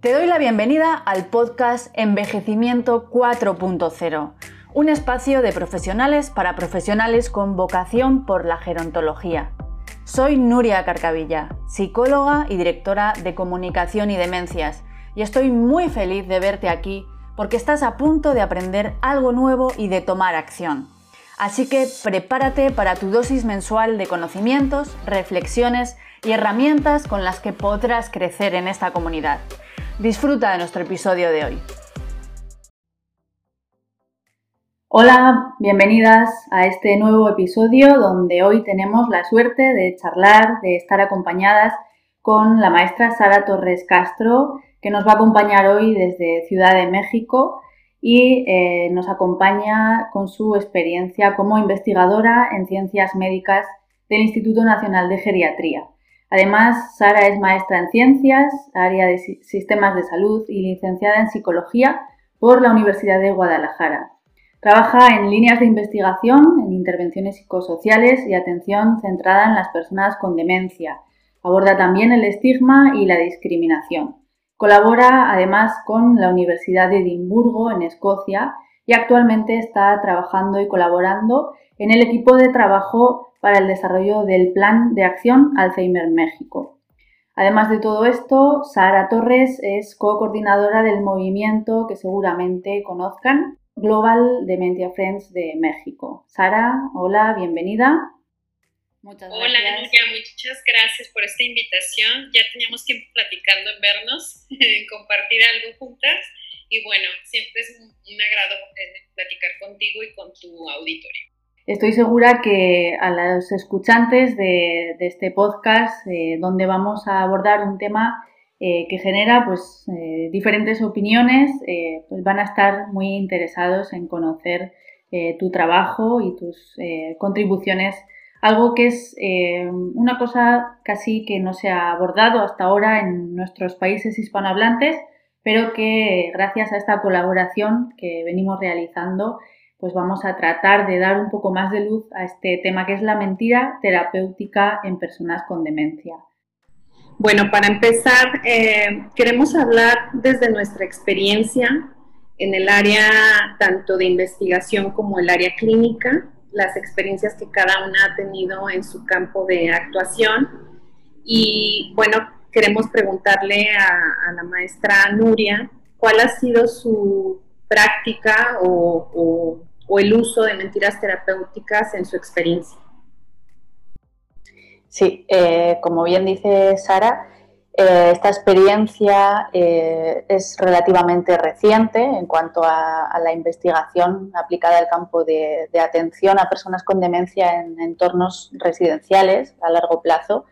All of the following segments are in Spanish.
Te doy la bienvenida al podcast Envejecimiento 4.0, un espacio de profesionales para profesionales con vocación por la gerontología. Soy Nuria Carcavilla, psicóloga y directora de comunicación y demencias, y estoy muy feliz de verte aquí porque estás a punto de aprender algo nuevo y de tomar acción. Así que prepárate para tu dosis mensual de conocimientos, reflexiones y herramientas con las que podrás crecer en esta comunidad. Disfruta de nuestro episodio de hoy. Hola, bienvenidas a este nuevo episodio donde hoy tenemos la suerte de charlar, de estar acompañadas con la maestra Sara Torres Castro, que nos va a acompañar hoy desde Ciudad de México y eh, nos acompaña con su experiencia como investigadora en ciencias médicas del Instituto Nacional de Geriatría. Además, Sara es maestra en ciencias, área de sistemas de salud y licenciada en psicología por la Universidad de Guadalajara. Trabaja en líneas de investigación, en intervenciones psicosociales y atención centrada en las personas con demencia. Aborda también el estigma y la discriminación. Colabora además con la Universidad de Edimburgo en Escocia y actualmente está trabajando y colaborando en el equipo de trabajo para el desarrollo del Plan de Acción Alzheimer México. Además de todo esto, Sara Torres es co-coordinadora del movimiento que seguramente conozcan, Global Dementia Friends de México. Sara, hola, bienvenida. Muchas gracias. Hola, muchas gracias por esta invitación. Ya teníamos tiempo platicando en vernos, en compartir algo juntas. Y bueno, siempre es un, agrado eh, platicar contigo y con tu auditorio. Estoy segura que a los escuchantes de, este podcast, eh, donde vamos a abordar un tema eh, que genera pues, eh, diferentes opiniones, pues van a estar muy interesados en conocer tu trabajo y tus contribuciones. Algo que es una cosa casi que no se ha abordado hasta ahora en nuestros países hispanohablantes, pero que gracias a esta colaboración que venimos realizando, pues vamos a tratar de dar un poco más de luz a este tema que es la mentira terapéutica en personas con demencia. Bueno, para empezar, eh, queremos hablar desde nuestra experiencia en el área tanto de investigación como el área clínica, las experiencias que cada una ha tenido en su campo de actuación. Y bueno, queremos preguntarle a, la maestra Nuria cuál ha sido su práctica o o el uso de mentiras terapéuticas en su experiencia. Sí, eh, como bien dice Sara, eh, esta experiencia eh, es relativamente reciente en cuanto a, la investigación aplicada al campo de, atención a personas con demencia en entornos residenciales a largo plazo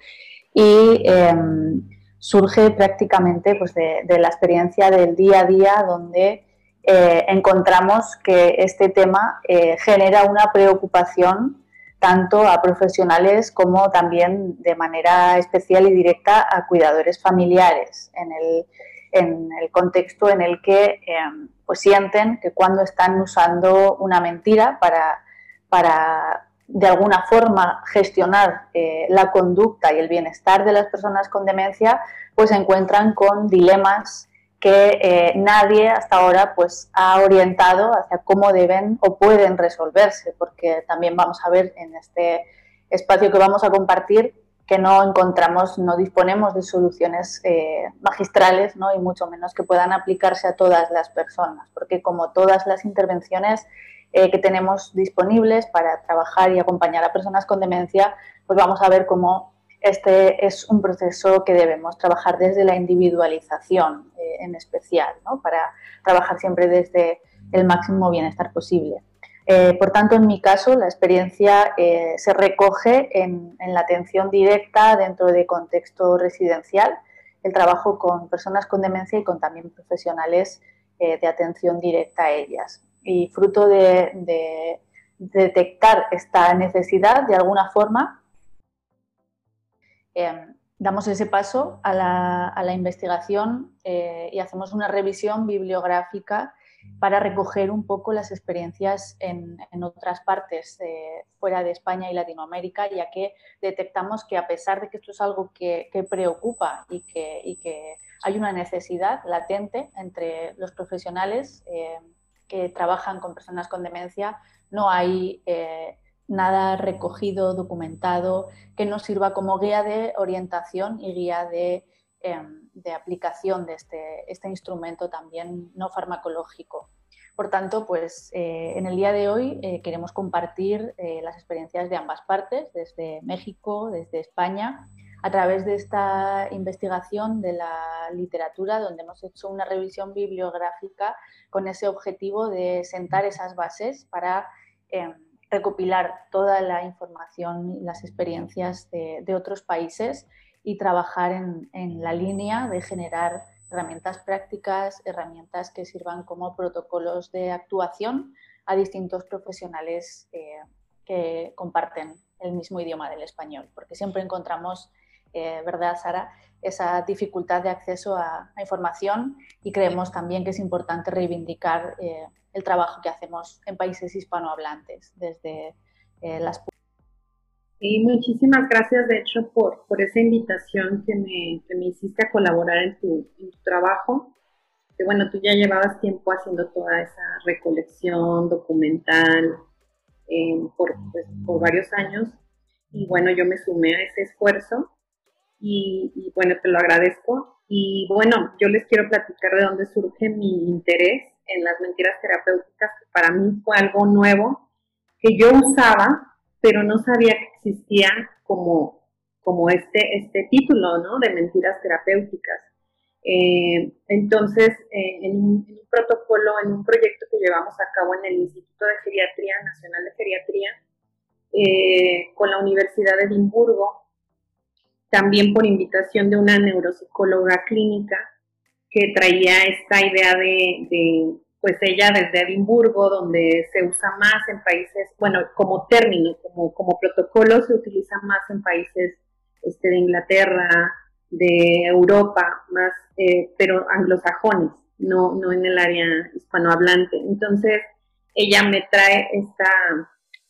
y em, surge prácticamente pues, de, la experiencia del día a día donde eh, encontramos que este tema eh, genera una preocupación tanto a profesionales como también de manera especial y directa a cuidadores familiares en el, contexto en el que em, pues sienten que cuando están usando una mentira para, para de alguna forma gestionar eh, la conducta y el bienestar de las personas con demencia, pues se encuentran con dilemas que eh, nadie hasta ahora pues, ha orientado hacia cómo deben o pueden resolverse, porque también vamos a ver en este espacio que vamos a compartir que no encontramos, no disponemos de soluciones eh, magistrales ¿no? y mucho menos que puedan aplicarse a todas las personas, porque como todas las intervenciones eh, que tenemos disponibles para trabajar y acompañar a personas con demencia, pues vamos a ver cómo este es un proceso que debemos trabajar desde la individualización eh, en especial, para trabajar siempre desde el máximo bienestar posible. Eh, por tanto, en mi caso, la experiencia eh, se recoge en, la atención directa dentro de contexto residencial, el trabajo con personas con demencia y con también profesionales de atención directa a ellas. Y fruto de detectar esta necesidad, de alguna forma, Em, damos ese paso a la, investigación eh, y hacemos una revisión bibliográfica para recoger un poco las experiencias en, otras partes fuera de España y Latinoamérica, ya que detectamos que a pesar de que esto es algo que, preocupa y que, hay una necesidad latente entre los profesionales eh, que trabajan con personas con demencia, no hay eh, nada recogido, documentado, que nos sirva como guía de orientación y guía de Em, de aplicación de este, este, instrumento también no farmacológico. Por tanto, pues eh, en el día de hoy eh, queremos compartir eh, las experiencias de ambas partes, desde México, desde España, a través de esta investigación de la literatura, donde hemos hecho una revisión bibliográfica con ese objetivo de sentar esas bases para em, recopilar toda la información y las experiencias de, otros países y trabajar en, la línea de generar herramientas prácticas, herramientas que sirvan como protocolos de actuación a distintos profesionales eh, que comparten el mismo idioma del español, porque siempre encontramos, eh, ¿verdad, Sara?, esa dificultad de acceso a, información y creemos también que es importante reivindicar eh, el trabajo que hacemos en países hispanohablantes desde las y muchísimas gracias, de hecho, por, por esa invitación que me, que me hiciste a colaborar en tu, en tu trabajo. Que bueno, tú ya llevabas tiempo haciendo toda esa recolección documental eh, por, pues, por varios años. Y bueno, yo me sumé a ese esfuerzo y, y, bueno, te lo agradezco. Y bueno, yo les quiero platicar de dónde surge mi interés en las mentiras terapéuticas, que para mí fue algo nuevo que yo usaba pero no sabía que existía como, como este, este título, ¿no? De mentiras terapéuticas. Eh, entonces, eh, en, un, protocolo, en un proyecto que llevamos a cabo en el Instituto de Geriatría, Nacional de Geriatría, eh, con la Universidad de Edimburgo, también por invitación de una neuropsicóloga clínica que traía esta idea de pues ella desde Edimburgo, donde se usa más en países, bueno, como término, como, como protocolo se utiliza más en países este, de Inglaterra, de Europa, más, eh, pero anglosajones, no, no en el área hispanohablante. Entonces, ella me trae esta,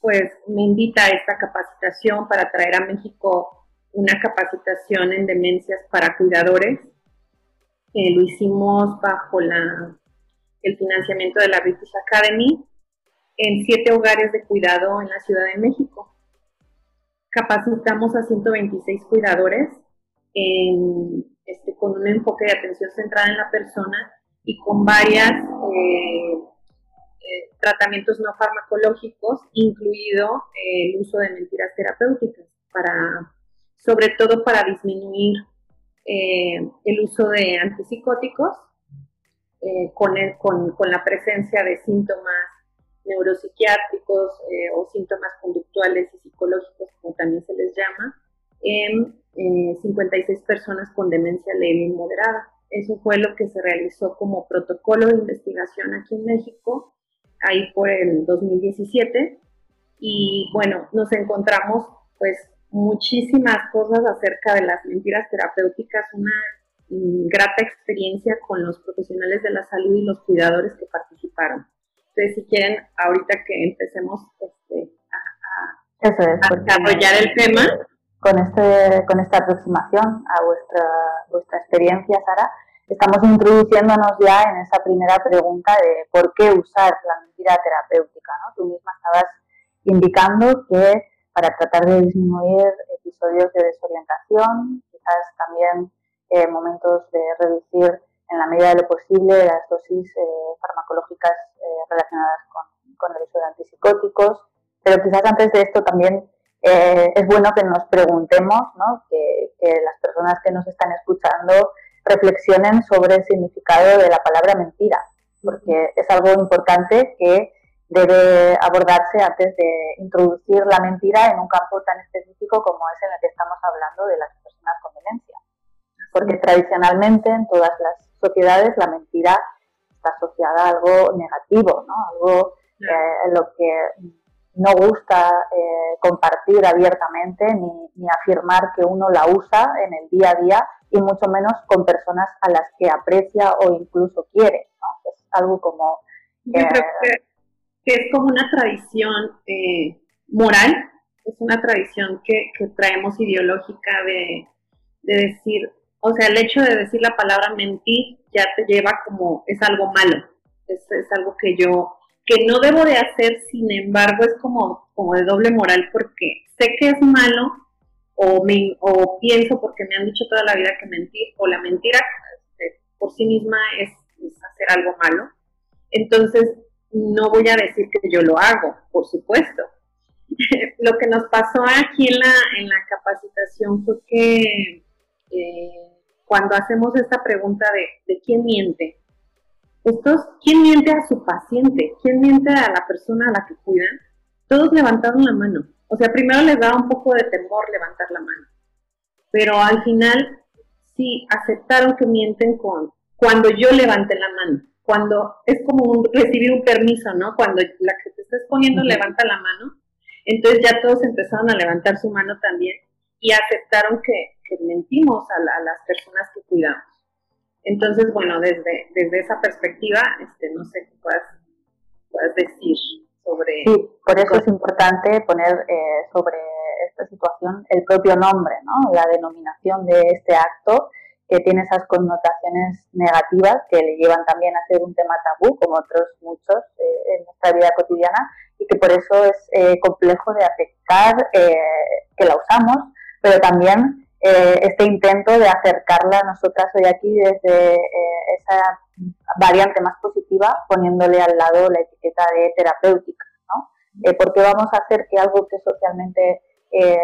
pues me invita a esta capacitación para traer a México una capacitación en demencias para cuidadores. Eh, lo hicimos bajo el financiamiento de la British Academy en siete hogares de cuidado en la Ciudad de México. Capacitamos a 126 cuidadores este, con un enfoque de atención centrada en la persona y con varios eh, eh, tratamientos no farmacológicos, incluido el uso de mentiras terapéuticas, para, sobre todo para disminuir eh, el uso de antipsicóticos eh, con, con, la presencia de síntomas neuropsiquiátricos eh, o síntomas conductuales y psicológicos, como también se les llama, en 56 eh, personas con demencia leve y moderada. Eso fue lo que se realizó como protocolo de investigación aquí en México, ahí por el 2017. Y bueno, nos encontramos pues muchísimas cosas acerca de las mentiras terapéuticas, una grata experiencia con los profesionales de la salud y los cuidadores que participaron. Entonces, si quieren, ahorita que empecemos este, a, desarrollar el tema. Con, este, con esta aproximación a vuestra, vuestra experiencia, Sara, estamos introduciéndonos ya en esa primera pregunta de por qué usar la mentira terapéutica. ¿no? Tú misma estabas indicando que para tratar de disminuir episodios de desorientación, quizás también eh, momentos de reducir en la medida de lo posible las dosis eh, farmacológicas eh, relacionadas con, el uso de antipsicóticos. Pero quizás antes de esto también es bueno que nos preguntemos, ¿no? que, las personas que nos están escuchando reflexionen sobre el significado de la palabra mentira, porque es algo importante que debe abordarse antes de introducir la mentira en un campo tan específico como es en el que estamos hablando de las personas con demencia porque tradicionalmente en todas las sociedades la mentira está asociada a algo negativo, ¿no? algo eh, en lo que no gusta eh, compartir abiertamente ni, afirmar que uno la usa en el día a día y mucho menos con personas a las que aprecia o incluso quiere. Es algo como Yo creo que, es como una tradición eh, moral, es una tradición que, traemos ideológica de, decir, o sea, el hecho de decir la palabra mentir ya te lleva como, es algo malo, es, es algo que yo, que no debo de hacer, sin embargo, es como, como de doble moral porque sé que es malo o, me, o pienso porque me han dicho toda la vida que mentir, o la mentira este, por sí misma es, hacer algo malo. Entonces, no voy a decir que yo lo hago, por supuesto. lo que nos pasó aquí en la, en la capacitación fue que eh, cuando hacemos esta pregunta de, de quién miente, estos, ¿quién miente a su paciente? ¿Quién miente a la persona a la que cuidan? Todos levantaron la mano. O sea, primero les daba un poco de temor levantar la mano, pero al final sí aceptaron que mienten con cuando yo levanté la mano, cuando es como recibir un permiso, ¿no? Cuando la que te estás poniendo levanta la mano, entonces ya todos empezaron a levantar su mano también y aceptaron que, mentimos a, las personas que cuidamos. Entonces, bueno, desde, desde esa perspectiva, este, no sé qué puedas, puedas decir. Sí, por eso es importante poner eh, sobre esta situación el propio nombre, ¿no? la denominación de este acto que tiene esas connotaciones negativas que le llevan también a ser un tema tabú, como otros muchos eh, en nuestra vida cotidiana, y que por eso es eh, complejo de aceptar que la usamos, pero también este intento de acercarla a nosotras hoy aquí desde esa variante más positiva, poniéndole al lado la etiqueta de terapéutica. ¿no? Eh, porque vamos a hacer que algo que socialmente eh,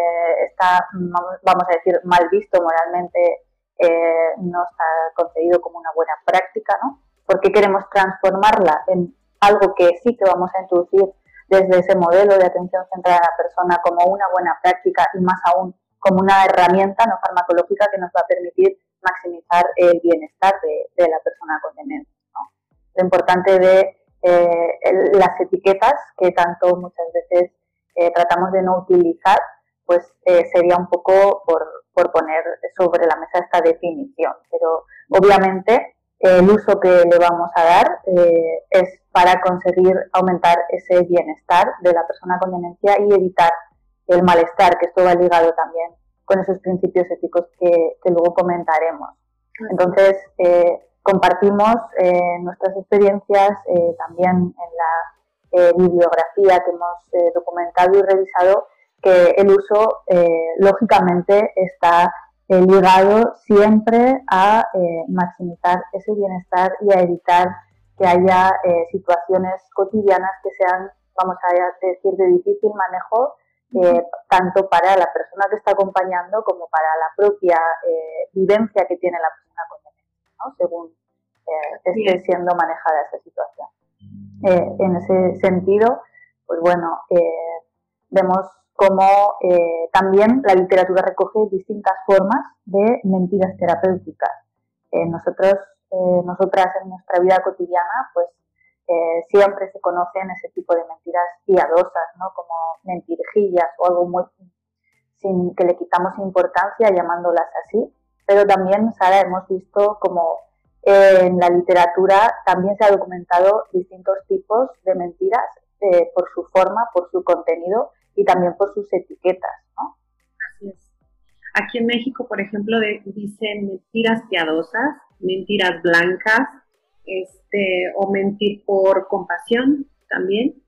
está, vamos a decir, mal visto moralmente, eh, no está concebido como una buena práctica, ¿no? Porque queremos transformarla en algo que sí que vamos a introducir desde ese modelo de atención centrada en la persona como una buena práctica y más aún como una herramienta no farmacológica que nos va a permitir maximizar el bienestar de, la persona con demencia. Lo importante de eh, las etiquetas que tanto muchas veces eh, tratamos de no utilizar, pues eh, sería un poco por, por, poner sobre la mesa esta definición. Pero obviamente el uso que le vamos a dar es para conseguir aumentar ese bienestar de la persona con demencia y evitar el malestar, que esto va ligado también con esos principios éticos que, que luego comentaremos. Entonces, eh, compartimos eh, nuestras experiencias eh, también en la bibliografía que hemos documentado y revisado, que el uso, lógicamente, está ligado siempre a maximizar ese bienestar y a evitar que haya situaciones cotidianas que sean, vamos a decir, de difícil manejo eh, tanto para la persona que está acompañando como para la propia eh, vivencia que tiene la persona con demencia, ¿no? según eh, esté siendo manejada esa situación. en ese sentido, pues bueno, vemos cómo también la literatura recoge distintas formas de mentiras terapéuticas. nosotros, nosotras en nuestra vida cotidiana, pues eh, siempre se conocen ese tipo de mentiras piadosas, ¿no? Como mentirijillas o algo muy sin que le quitamos importancia llamándolas así. Pero también, Sara, hemos visto como en la literatura también se ha documentado distintos tipos de mentiras eh, por su forma, por su contenido y también por sus etiquetas, ¿no? Así es. Aquí en México, por ejemplo, dicen mentiras piadosas, mentiras blancas, este, o mentir por compasión también.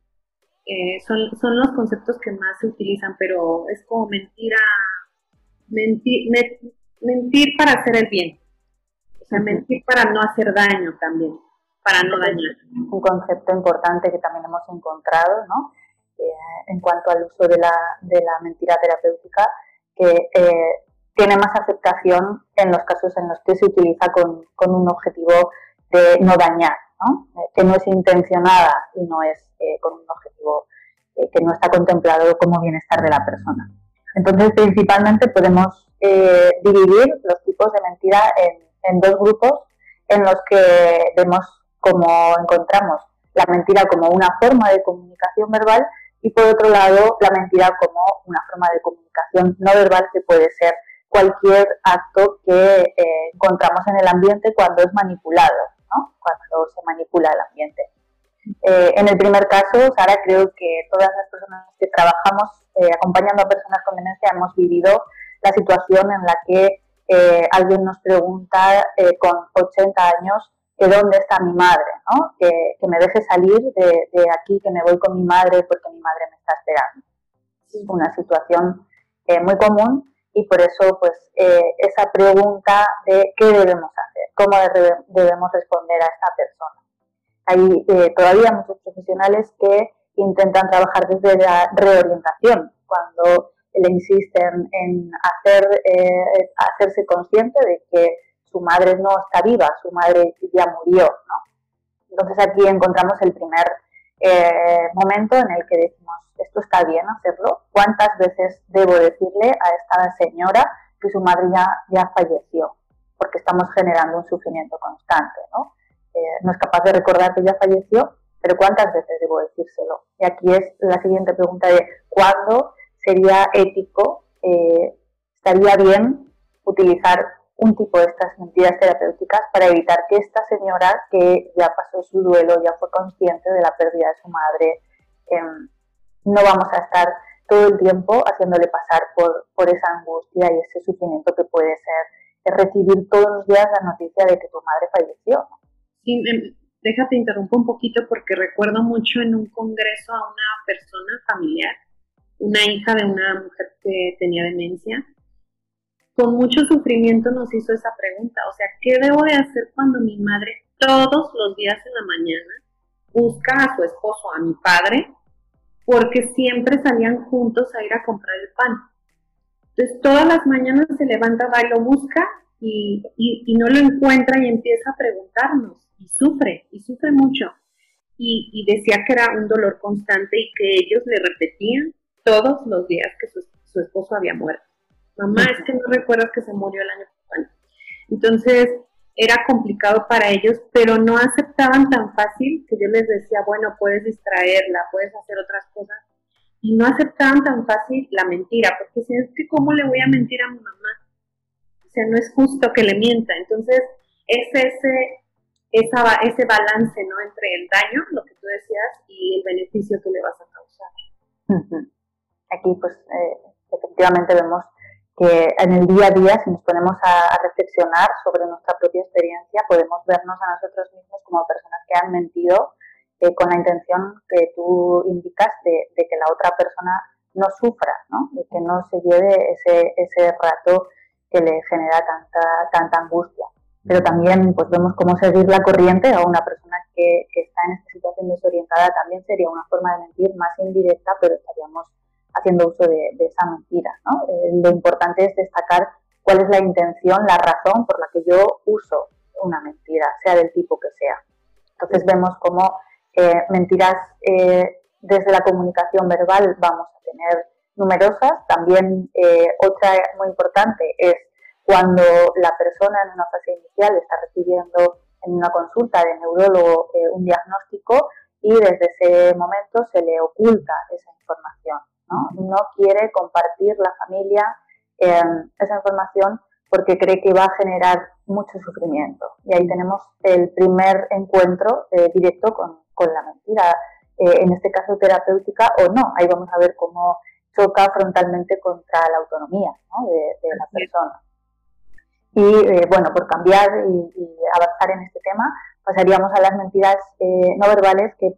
Eh, son, son los conceptos que más se utilizan, pero es como mentir mentir, mentir para hacer el bien. O sea, mentir para no hacer daño también, para no dañar. Un concepto importante que también hemos encontrado, ¿no? Eh, en cuanto al uso de la, de la mentira terapéutica, que eh, tiene más aceptación en los casos en los que se utiliza con, con un objetivo de no dañar. Eh, que no es intencionada y no es con un objetivo que no está contemplado como bienestar de la persona. Entonces, principalmente podemos dividir los tipos de mentira en, dos grupos en los que vemos cómo encontramos la mentira como una forma de comunicación verbal y por otro lado la mentira como una forma de comunicación no verbal que puede ser cualquier acto que encontramos en el ambiente cuando es manipulado cuando se manipula el ambiente. Eh, en el primer caso, Sara, creo que todas las personas que trabajamos eh, acompañando a personas con demencia hemos vivido la situación en la que eh, alguien nos pregunta con 80 años que dónde está mi madre, ¿no? que, me deje salir de, de, aquí, que me voy con mi madre porque mi madre me está esperando. Es una situación muy común y por eso pues esa pregunta de qué debemos hacer, cómo debemos responder a esta persona. Hay eh, todavía muchos profesionales que intentan trabajar desde la reorientación, cuando le insisten en hacer, eh, hacerse consciente de que su madre no está viva, su madre ya murió. ¿no? Entonces aquí encontramos el primer eh, momento en el que decimos, esto está bien hacerlo, ¿cuántas veces debo decirle a esta señora que su madre ya, ya falleció? Porque estamos generando un sufrimiento constante. ¿no? no es capaz de recordar que ya falleció, pero ¿cuántas veces debo decírselo? Y aquí es la siguiente pregunta de ¿cuándo sería ético, eh, estaría bien utilizar un tipo de estas mentiras terapéuticas para evitar que esta señora que ya pasó su duelo, ya fue consciente de la pérdida de su madre, em, no vamos a estar todo el tiempo haciéndole pasar por, por esa angustia y ese sufrimiento que puede ser recibir todos los días la noticia de que tu madre falleció. Sí, em, déjate interrumpo un poquito porque recuerdo mucho en un congreso a una persona familiar, una hija de una mujer que tenía demencia, con mucho sufrimiento nos hizo esa pregunta, o sea, ¿qué debo de hacer cuando mi madre todos los días en la mañana busca a su esposo, a mi padre, porque siempre salían juntos a ir a comprar el pan? Entonces todas las mañanas se levanta, va y lo busca y, y no lo encuentra y empieza a preguntarnos, y sufre, y sufre mucho. Y, decía que era un dolor constante y que ellos le repetían todos los días que su, esposo había muerto. Mamá, es que no recuerdas que se murió el año pasado. Entonces, era complicado para ellos, pero no aceptaban tan fácil que yo les decía, bueno, puedes distraerla, puedes hacer otras cosas. Y no aceptaban tan fácil la mentira, porque si es que, ¿cómo le voy a mentir a mi mamá? O sea, no es justo que le mienta. Entonces, es ese esa, ese balance ¿no? entre el daño, lo que tú decías, y el beneficio que le vas a causar. Aquí, pues, eh, efectivamente vemos que en el día a día, si nos ponemos a, reflexionar sobre nuestra propia experiencia, podemos vernos a nosotros mismos como personas que han mentido eh, con la intención que tú indicas de, que la otra persona no sufra, ¿no? de que no se lleve ese, ese rato que le genera tanta, tanta angustia pero también pues vemos cómo seguir la corriente a una persona que, está en esta situación desorientada también sería una forma de mentir más indirecta, pero estaríamos haciendo uso de, esa mentira. ¿no? Eh, lo importante es destacar cuál es la intención, la razón por la que yo uso una mentira, sea del tipo que sea. Entonces vemos cómo eh, mentiras eh, desde la comunicación verbal vamos a tener numerosas. También otra muy importante es cuando la persona en una fase inicial está recibiendo en una consulta de neurólogo un diagnóstico y desde ese momento se le oculta esa información. No, quiere compartir la familia em, esa información porque cree que va a generar mucho sufrimiento. Y ahí tenemos el primer encuentro eh, directo con, la mentira, eh, en este caso terapéutica o no. Ahí vamos a ver cómo choca frontalmente contra la autonomía de la persona. Y eh, bueno, por cambiar y, avanzar en este tema, pasaríamos a las mentiras no verbales que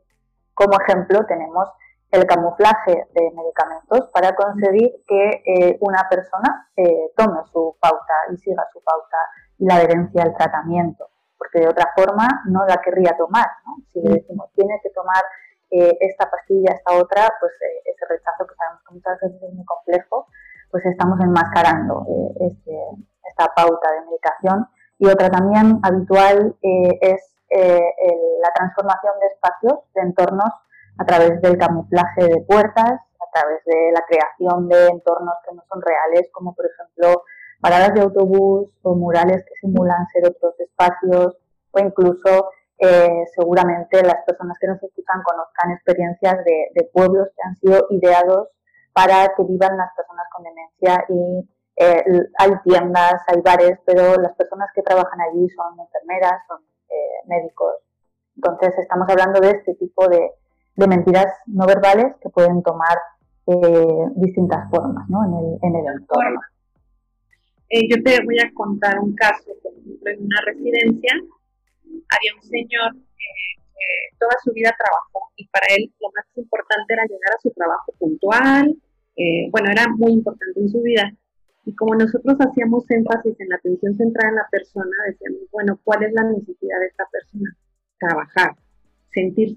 como ejemplo tenemos el camuflaje de medicamentos para conseguir que eh, una persona tome su pauta y siga su pauta y la adherencia al tratamiento, porque de otra forma no la querría tomar. Si le decimos tiene que tomar esta pastilla, esta otra, pues ese rechazo que sabemos que muchas veces es muy complejo, pues estamos enmascarando este, esta pauta de medicación. Y otra también habitual eh, es eh, la transformación de espacios, de entornos, a través del camuflaje de puertas, a través de la creación de entornos que no son reales, como por ejemplo paradas de autobús o murales que simulan ser otros espacios, o incluso eh, seguramente las personas que nos escuchan conozcan experiencias de, de, pueblos que han sido ideados para que vivan las personas con demencia y eh, hay tiendas, hay bares, pero las personas que trabajan allí son enfermeras, son eh, médicos. Entonces estamos hablando de este tipo de, mentiras no verbales que pueden tomar eh, distintas formas ¿no? en, el, en el entorno. Eh, yo te voy a contar un caso, por ejemplo, en una residencia había un señor que toda su vida trabajó y para él lo más importante era llegar a su trabajo puntual, eh, bueno, era muy importante en su vida. Y como nosotros hacíamos énfasis en la atención centrada en la persona, decíamos, bueno, ¿cuál es la necesidad de esta persona? Trabajar, sentir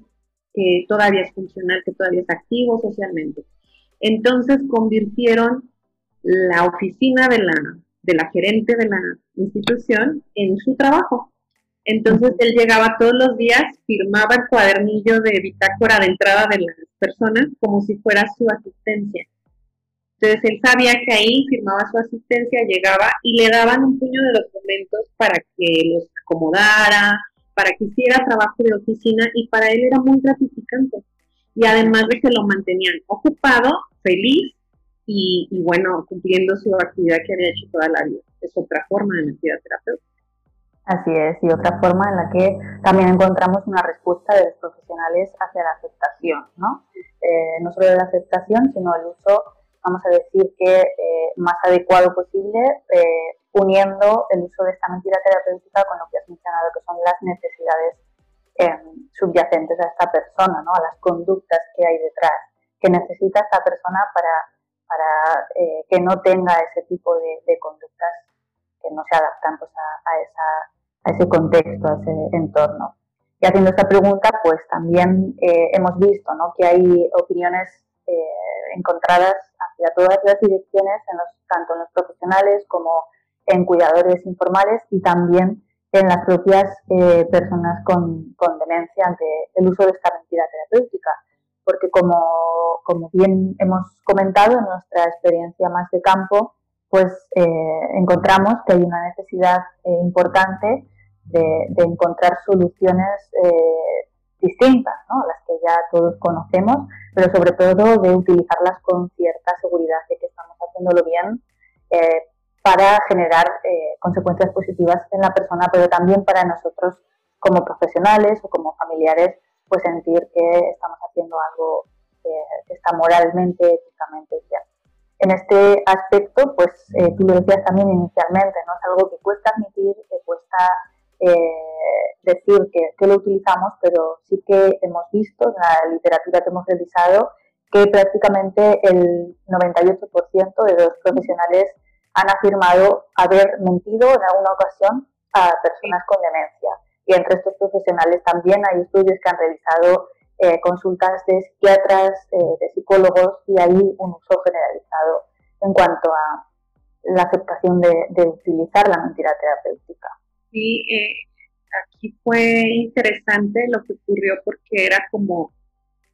que todavía es funcional, que todavía es activo socialmente. Entonces convirtieron la oficina de la, de la gerente de la institución en su trabajo. Entonces él llegaba todos los días, firmaba el cuadernillo de bitácora de entrada de las personas como si fuera su asistencia. Entonces él sabía que ahí firmaba su asistencia, llegaba y le daban un puño de documentos para que los acomodara, para que hiciera trabajo de oficina y para él era muy gratificante. Y además de que lo mantenían ocupado, feliz y, bueno, cumpliendo su actividad que había hecho toda la vida. Es otra forma de mentira terapéutica. Así es, y otra forma en la que también encontramos una respuesta de los profesionales hacia la aceptación, ¿no? Eh, no solo la aceptación, sino el uso vamos a decir que eh, más adecuado posible, eh, uniendo el uso de esta mentira terapéutica con lo que has mencionado, que son las necesidades em, subyacentes a esta persona, ¿no? a las conductas que hay detrás, que necesita esta persona para, para eh, que no tenga ese tipo de, conductas que no se adaptan pues, a, esa, a ese contexto, a ese entorno. Y haciendo esta pregunta, pues también hemos visto ¿no? que hay opiniones encontradas hacia todas las direcciones, en los, tanto en los profesionales como en cuidadores informales y también en las propias eh, personas con, con, demencia ante el uso de esta mentira terapéutica. Porque como, como, bien hemos comentado en nuestra experiencia más de campo, pues eh, encontramos que hay una necesidad eh, importante de, de, encontrar soluciones distintas, ¿no? las que ya todos conocemos, pero sobre todo de utilizarlas con cierta seguridad de que estamos haciéndolo bien eh, para generar eh, consecuencias positivas en la persona, pero también para nosotros como profesionales o como familiares, pues sentir que estamos haciendo algo que está moralmente, éticamente bien. En este aspecto, pues eh, tú lo decías también inicialmente, ¿no? Es algo que cuesta admitir, que cuesta eh, decir que, lo utilizamos, pero sí que hemos visto en la literatura que hemos revisado que prácticamente el 98% de los profesionales han afirmado haber mentido en alguna ocasión a personas con demencia. Y entre estos profesionales también hay estudios que han revisado eh, consultas de psiquiatras, eh, de psicólogos y hay un uso generalizado en cuanto a la aceptación de, de utilizar la mentira terapéutica. Sí, eh, aquí fue interesante lo que ocurrió porque era como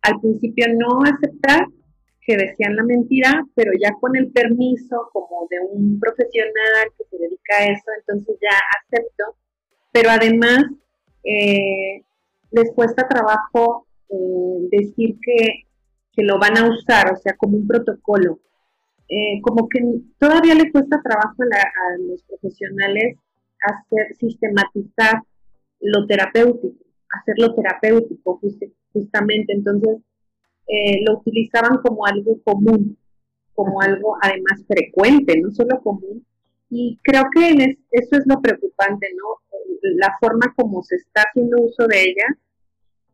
al principio no aceptar que decían la mentira, pero ya con el permiso como de un profesional que se dedica a eso, entonces ya acepto, pero además eh, les cuesta trabajo eh, decir que, lo van a usar, o sea, como un protocolo. como que todavía le cuesta trabajo a los profesionales hacer, sistematizar lo terapéutico, hacerlo terapéutico justamente. Entonces, eh, lo utilizaban como algo común, como algo además frecuente, no solo común. Y creo que eso es lo preocupante, ¿no? La forma como se está haciendo uso de ella,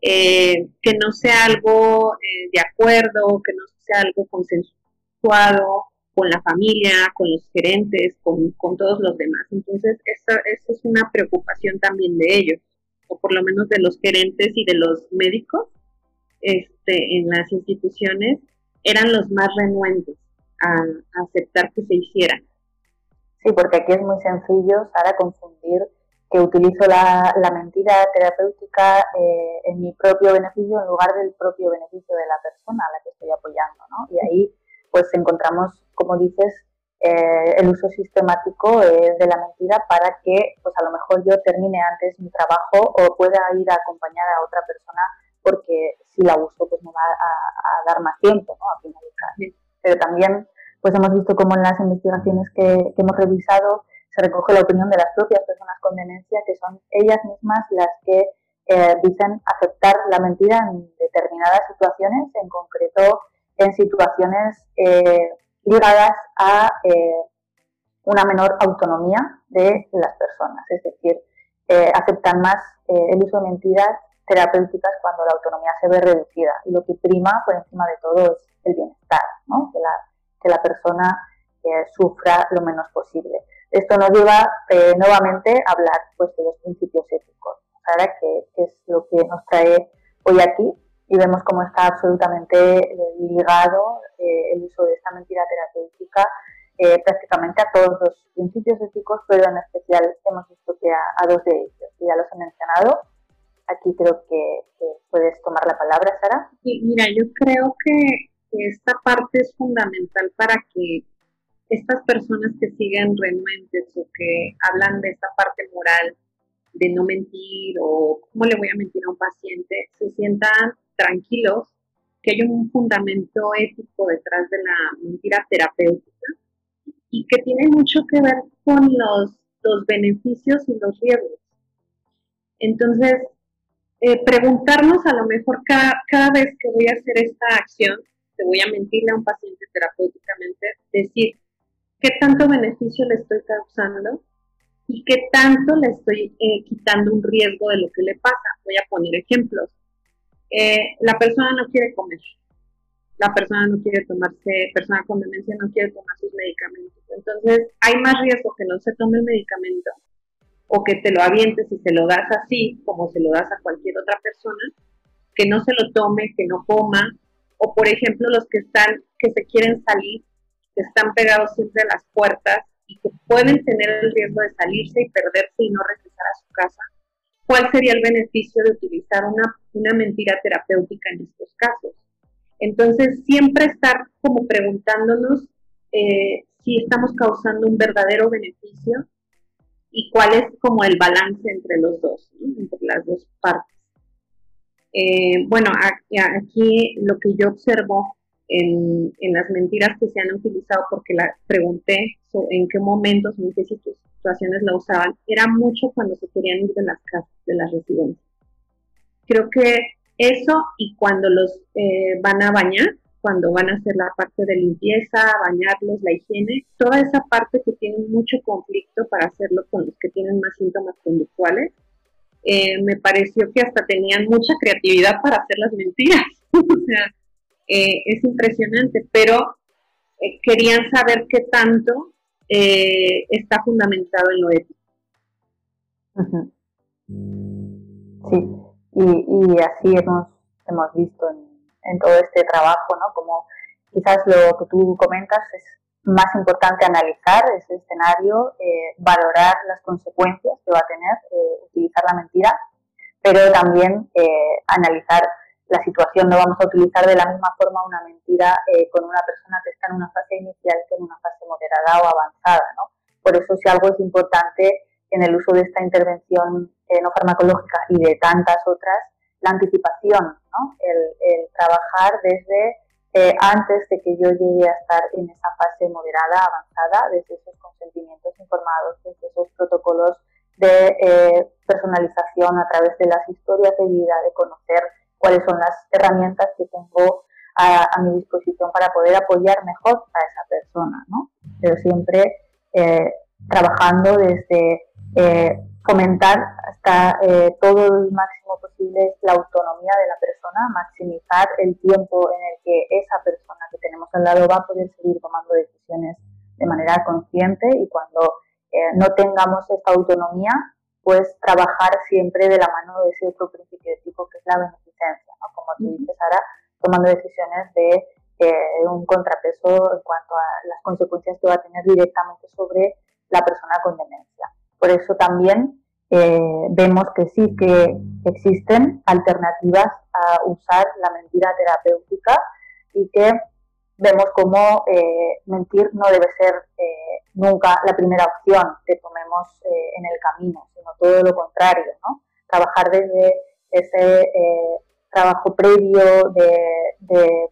eh, que no sea algo eh, de acuerdo, que no sea algo consensuado, con la familia, con los gerentes, con, todos los demás. Entonces, esa, es una preocupación también de ellos, o por lo menos de los gerentes y de los médicos este, en las instituciones, eran los más renuentes a, aceptar que se hiciera. Sí, porque aquí es muy sencillo, Sara, confundir que utilizo la, mentira terapéutica eh, en mi propio beneficio en lugar del propio beneficio de la persona a la que estoy apoyando, ¿no? Y ahí pues encontramos, como dices, eh, el uso sistemático eh, de la mentira para que, pues a lo mejor yo termine antes mi trabajo o pueda ir a acompañar a otra persona porque si la uso, pues me va a, dar más tiempo, ¿no? A finalizar. Pero también, pues hemos visto como en las investigaciones que, hemos revisado se recoge la opinión de las propias personas con demencia, que son ellas mismas las que eh, dicen aceptar la mentira en determinadas situaciones, en concreto en situaciones eh, ligadas a eh, una menor autonomía de las personas, es decir, aceptan más el uso de mentiras terapéuticas cuando la autonomía se ve reducida y lo que prima por encima de todo es el bienestar, ¿no? que, la, que la persona sufra lo menos posible. Esto nos lleva nuevamente a hablar pues, de los principios éticos que, es lo que nos trae hoy aquí y vemos cómo está absolutamente eh, ligado eh, el uso de esta mentira terapéutica eh, prácticamente a todos los principios éticos, pero en especial hemos visto que a, dos de ellos, y ya los he mencionado. Aquí creo que, puedes tomar la palabra, Sara. Mira, yo creo que esta parte es fundamental para que estas personas que siguen renuentes o que hablan de esta parte moral de no mentir o cómo le voy a mentir a un paciente, se sientan tranquilos, que hay un fundamento ético detrás de la mentira terapéutica y que tiene mucho que ver con los, los beneficios y los riesgos. Entonces, eh, preguntarnos a lo mejor cada, vez que voy a hacer esta acción, te voy a mentirle a un paciente terapéuticamente, decir, ¿qué tanto beneficio le estoy causando? y qué tanto le estoy eh, quitando un riesgo de lo que le pasa. Voy a poner ejemplos. Eh, la persona no quiere comer, la persona no quiere tomarse, persona con demencia no quiere tomar sus medicamentos. Entonces, hay más riesgo que no se tome el medicamento o que te lo avientes y se lo das así, como se lo das a cualquier otra persona, que no se lo tome, que no coma, o por ejemplo los que están, que se quieren salir, que están pegados siempre a las puertas y que pueden tener el riesgo de salirse y perderse y no regresar a su casa, ¿cuál sería el beneficio de utilizar una, una mentira terapéutica en estos casos? Entonces, siempre estar como preguntándonos eh, si estamos causando un verdadero beneficio y cuál es como el balance entre los dos, entre las dos partes. Eh, bueno, aquí lo que yo observo en, las mentiras que se han utilizado, porque la pregunté en qué momentos, en qué situaciones la usaban, era mucho cuando se querían ir de las casas, de las residencias. Creo que eso y cuando los eh, van a bañar, cuando van a hacer la parte de limpieza, bañarlos, la higiene, toda esa parte que tiene mucho conflicto para hacerlo con los que tienen más síntomas conductuales, eh, me pareció que hasta tenían mucha creatividad para hacer las mentiras. o sea, eh, es impresionante, pero eh, querían saber qué tanto eh, está fundamentado en lo ético. Sí, y, así hemos, hemos visto en, todo este trabajo, ¿no? Como quizás lo que tú comentas es más importante analizar ese escenario, valorar las consecuencias que va a tener utilizar la mentira, pero también analizar la situación. No vamos a utilizar de la misma forma una mentira eh, con una persona que está en una fase inicial que en una fase moderada o avanzada. ¿no? Por eso si algo es importante en el uso de esta intervención eh, no farmacológica y de tantas otras, la anticipación, ¿no? el, trabajar desde eh, antes de que yo llegue a estar en esa fase moderada, avanzada, desde esos consentimientos informados, desde esos protocolos de personalización a través de las historias de vida, de conocer cuáles son las herramientas que tengo a, mi disposición para poder apoyar mejor a esa persona, ¿no? Pero siempre eh, trabajando desde eh, fomentar hasta eh, todo el máximo posible la autonomía de la persona, maximizar el tiempo en el que esa persona que tenemos al lado va a poder seguir tomando decisiones de manera consciente y cuando no tengamos esta autonomía, pues trabajar siempre de la mano de ese otro principio ético que es la beneficencia, ¿no? como tú dices ahora, tomando decisiones de eh, un contrapeso en cuanto a las consecuencias que va a tener directamente sobre la persona con demencia. Por eso también eh, vemos que sí que existen alternativas a usar la mentira terapéutica y que vemos cómo eh, mentir no debe ser eh, nunca la primera opción que tomemos en el camino, sino todo lo contrario, ¿no? Trabajar desde ese trabajo previo de,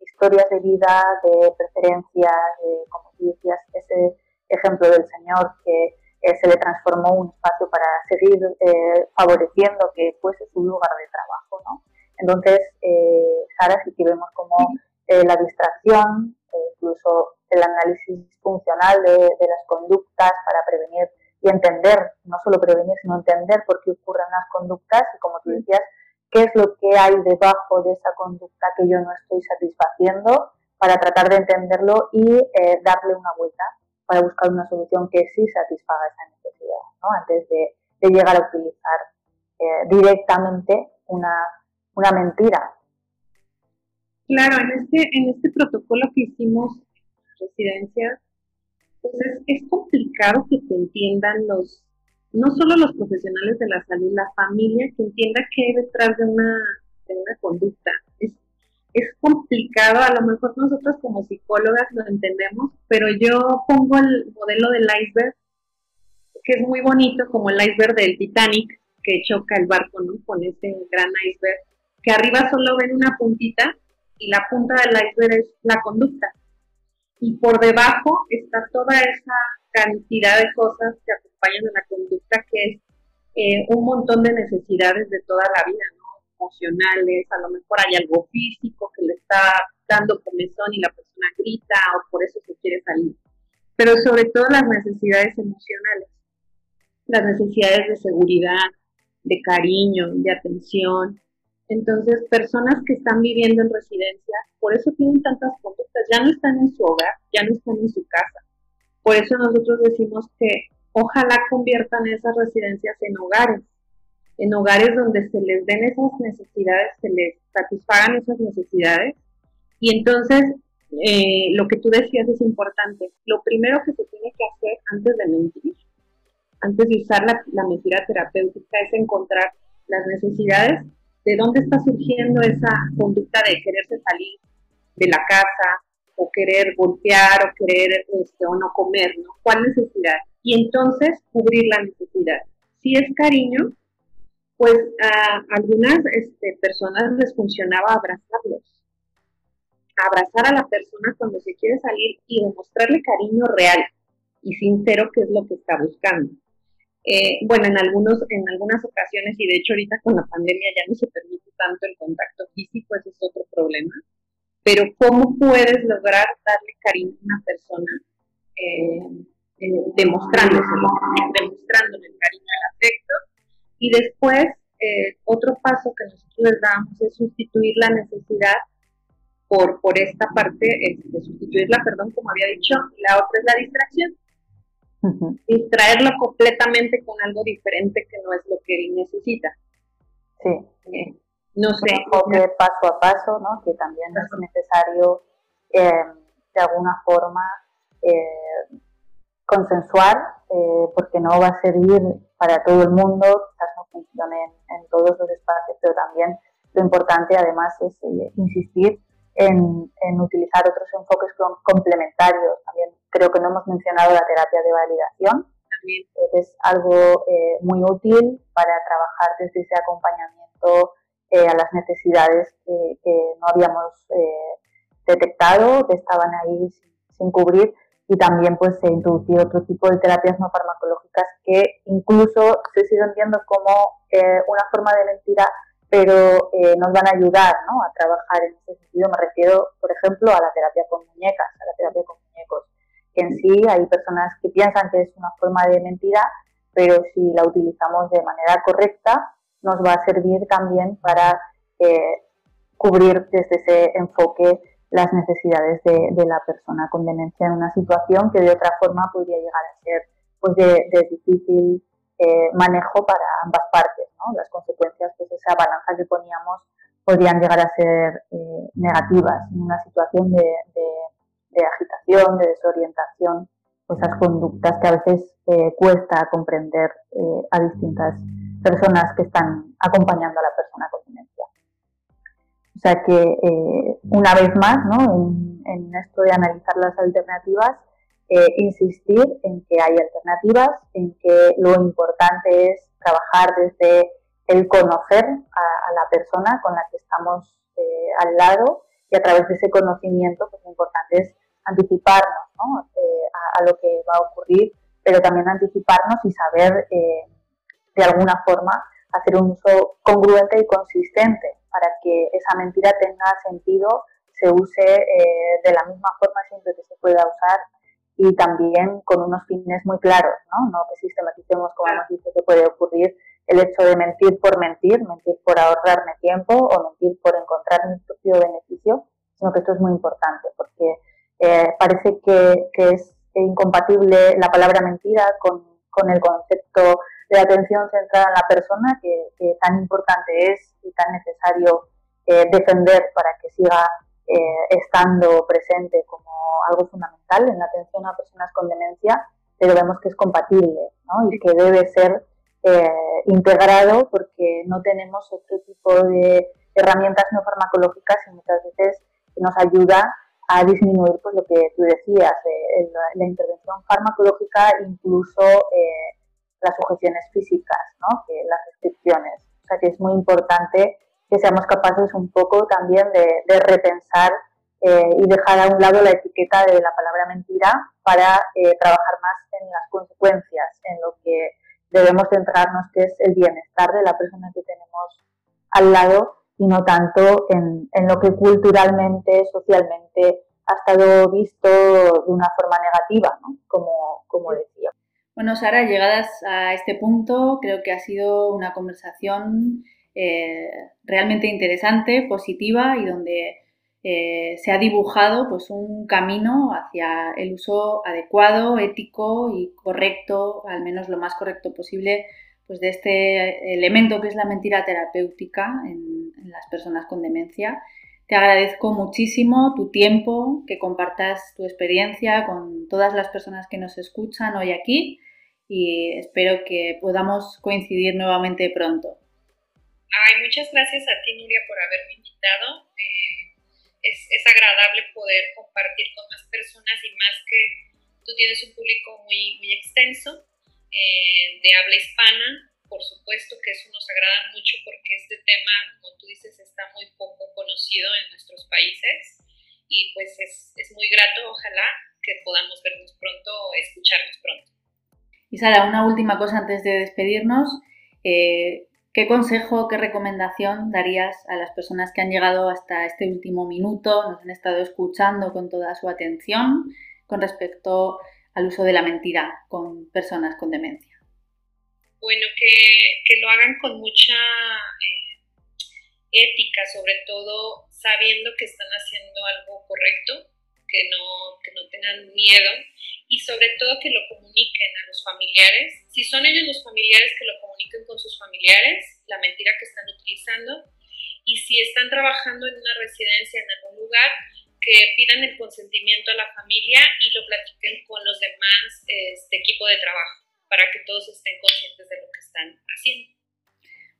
historias de vida, de preferencias, de, como tú decías, ese ejemplo del Señor que se le transformó un espacio para seguir favoreciendo que fuese su lugar de trabajo. ¿no? Entonces, Sara, sí que vemos como la distracción, incluso el análisis funcional de, las conductas para prevenir y entender, no solo prevenir, sino entender por qué ocurren las conductas y, como tú decías, qué es lo que hay debajo de esa conducta que yo no estoy satisfaciendo para tratar de entenderlo y eh, darle una vuelta para buscar una solución que sí satisfaga esa necesidad, ¿no? antes de, llegar a utilizar eh, directamente una, una mentira. Claro, en este, en este protocolo que hicimos residencias, pues es, complicado que te entiendan los, no solo los profesionales de la salud, la familia, que entienda qué hay detrás de una, de una conducta. Es complicado, a lo mejor nosotros como psicólogas lo entendemos, pero yo pongo el modelo del iceberg, que es muy bonito, como el iceberg del Titanic, que choca el barco ¿no? con ese gran iceberg, que arriba solo ven una puntita y la punta del iceberg es la conducta y por debajo está toda esa cantidad de cosas que acompañan a la conducta, que es eh, un montón de necesidades de toda la vida, ¿no? Emocionales, a lo mejor hay algo físico que le está dando comezón y la persona grita o por eso se quiere salir, pero sobre todo las necesidades emocionales, las necesidades de seguridad, de cariño, de atención, entonces, personas que están viviendo en residencia, por eso tienen tantas conductas, ya no están en su hogar, ya no están en su casa. Por eso nosotros decimos que ojalá conviertan esas residencias en hogares, en hogares donde se les den esas necesidades, se les satisfagan esas necesidades. Y entonces, eh, lo que tú decías es importante. Lo primero que se tiene que hacer antes de mentir, antes de usar la, la mentira terapéutica, es encontrar las necesidades de dónde está surgiendo esa conducta de quererse salir de la casa o querer golpear o querer este, o no comer, ¿no? ¿Cuál necesidad? Y entonces cubrir la necesidad. Si es cariño, pues a algunas este, personas les funcionaba abrazarlos, abrazar a la persona cuando se quiere salir y demostrarle cariño real y sincero que es lo que está buscando. Eh, bueno, en, algunos, en algunas ocasiones, y de hecho ahorita con la pandemia ya no se permite tanto el contacto físico, ese es otro problema, pero ¿cómo puedes lograr darle cariño a una persona eh, eh, demostrándole el cariño, el afecto? Y después, otro paso que nosotros les damos es sustituir la necesidad por, por esta parte, de sustituirla, perdón, como había dicho, la otra es la distracción distraerlo completamente con algo diferente que no es lo que él necesita. Sí. Eh, no sé. enfoque paso a paso, ¿no? Que también es necesario eh, de alguna forma eh, consensuar, porque no va a servir para todo el mundo, quizás no funcione en, todos los espacios, pero también lo importante además es insistir en, en, utilizar otros enfoques complementarios. También creo que no hemos mencionado la terapia de validación. Es algo eh, muy útil para trabajar desde ese acompañamiento eh, a las necesidades que, no habíamos eh, detectado, que estaban ahí sin, cubrir, y también pues introducir otro tipo de terapias no farmacológicas que incluso se siguen viendo como una forma de mentira pero eh, nos van a ayudar ¿no? a trabajar en ese sentido. Me refiero, por ejemplo, a la terapia con muñecas, a la terapia con muñecos, que en sí hay personas que piensan que es una forma de mentira, pero si la utilizamos de manera correcta, nos va a servir también para eh, cubrir desde ese enfoque las necesidades de, de, la persona con demencia en una situación que de otra forma podría llegar a ser pues de, de difícil eh, manejo para ambas partes. ¿no? Las consecuencias, pues esa balanza que poníamos, podrían llegar a ser eh, negativas en una situación de, agitación, de desorientación, pues esas conductas que a veces eh, cuesta comprender a distintas personas que están acompañando a la persona con demencia. O sea que, una vez más, ¿no? en, esto de analizar las alternativas, eh, insistir en que hay alternativas, en que lo importante es trabajar desde el conocer a, la persona con la que estamos eh, al lado y a través de ese conocimiento, pues lo importante es anticiparnos eh, a, lo que va a ocurrir, pero también anticiparnos y saber eh, de alguna forma hacer un uso congruente y consistente para que esa mentira tenga sentido, se use eh, de la misma forma siempre que se pueda usar y también con unos fines muy claros, ¿no? No que sistematicemos, como nos dice que puede ocurrir, el hecho de mentir por mentir, mentir por ahorrarme tiempo o mentir por encontrar mi propio beneficio, sino que esto es muy importante porque eh, parece que, que, es incompatible la palabra mentira con, con, el concepto de atención centrada en la persona que, que tan importante es y tan necesario eh, defender para que siga eh, estando presente como algo fundamental en la atención a personas con demencia, pero vemos que es compatible ¿no? y que debe ser eh, integrado porque no tenemos otro tipo de herramientas no farmacológicas y muchas veces nos ayuda a disminuir pues, lo que tú decías, eh, la, intervención farmacológica, incluso eh, las sujeciones físicas, ¿no? que las restricciones. O sea que es muy importante que seamos capaces un poco también de, de repensar eh, y dejar a un lado la etiqueta de la palabra mentira para trabajar más en las consecuencias, en lo que debemos centrarnos, que es el bienestar de la persona que tenemos al lado y no tanto en, en, lo que culturalmente, socialmente ha estado visto de una forma negativa, ¿no? como, como decía. Bueno, Sara, llegadas a este punto, creo que ha sido una conversación eh, realmente interesante, positiva y donde eh, se ha dibujado pues, un camino hacia el uso adecuado, ético y correcto, al menos lo más correcto posible, pues, de este elemento que es la mentira terapéutica en, en las personas con demencia. Te agradezco muchísimo tu tiempo, que compartas tu experiencia con todas las personas que nos escuchan hoy aquí y espero que podamos coincidir nuevamente pronto. Ay, muchas gracias a ti, Nuria, por haberme invitado. Eh, es, agradable poder compartir con más personas y más que tú tienes un público muy, muy extenso eh, de habla hispana, por supuesto que eso nos agrada mucho porque este tema, como tú dices, está muy poco conocido en nuestros países y pues es, es muy grato, ojalá que podamos vernos pronto escucharnos pronto. Y Sara, una última cosa antes de despedirnos. Eh, ¿Qué consejo, qué recomendación darías a las personas que han llegado hasta este último minuto, nos han estado escuchando con toda su atención con respecto al uso de la mentira con personas con demencia? Bueno, que, lo hagan con mucha eh, ética, sobre todo sabiendo que están haciendo algo correcto, que no, que no tengan miedo y sobre todo que lo comuniquen a los familiares. Si son ellos los familiares, que lo comuniquen con sus familiares, la mentira que están utilizando. Y si están trabajando en una residencia en algún lugar, que pidan el consentimiento a la familia y lo platiquen con los demás este equipo de trabajo para que todos estén conscientes de lo que están haciendo.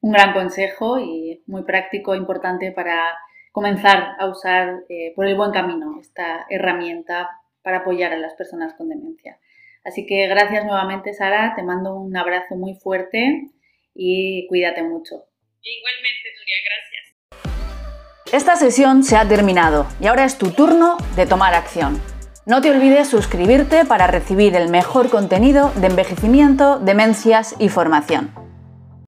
Un gran consejo y muy práctico, importante para comenzar a usar eh, por el buen camino esta herramienta para apoyar a las personas con demencia. Así que gracias nuevamente, Sara. Te mando un abrazo muy fuerte y cuídate mucho. Igualmente, Nuria, gracias. Esta sesión se ha terminado y ahora es tu turno de tomar acción. No te olvides suscribirte para recibir el mejor contenido de envejecimiento, demencias y formación.